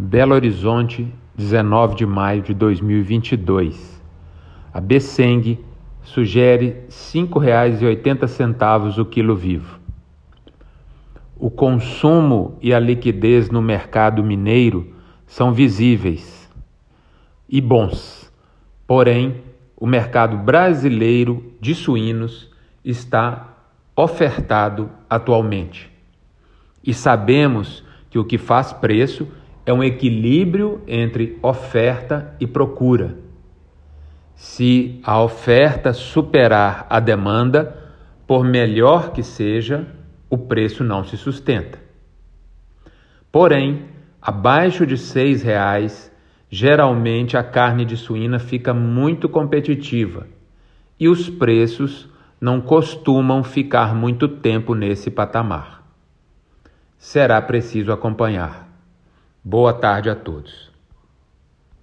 Belo Horizonte, 19 de maio de 2022. A Besseng sugere R$ 5,80 o quilo vivo. O consumo e a liquidez no mercado mineiro são visíveis e bons, porém, o mercado brasileiro de suínos está ofertado atualmente. E sabemos que o que faz preço é um equilíbrio entre oferta e procura. Se a oferta superar a demanda, por melhor que seja, o preço não se sustenta. Porém, abaixo de R$ reais, geralmente a carne de suína fica muito competitiva e os preços não costumam ficar muito tempo nesse patamar. Será preciso acompanhar. Boa tarde a todos.